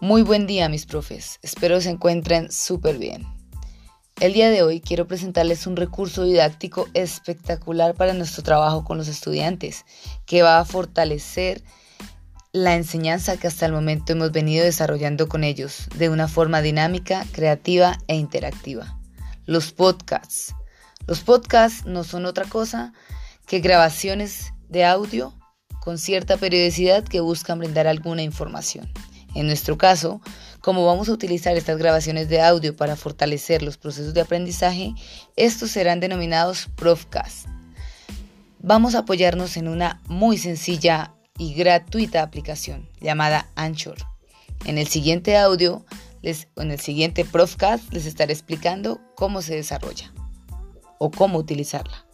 Muy buen día mis profes, espero se encuentren súper bien. El día de hoy quiero presentarles un recurso didáctico espectacular para nuestro trabajo con los estudiantes, que va a fortalecer la enseñanza que hasta el momento hemos venido desarrollando con ellos de una forma dinámica, creativa e interactiva. Los podcasts. Los podcasts no son otra cosa que grabaciones de audio con cierta periodicidad que buscan brindar alguna información. En nuestro caso, como vamos a utilizar estas grabaciones de audio para fortalecer los procesos de aprendizaje, estos serán denominados Profcast. Vamos a apoyarnos en una muy sencilla y gratuita aplicación llamada Anchor. En el siguiente audio, les, en el siguiente Profcast, les estaré explicando cómo se desarrolla o cómo utilizarla.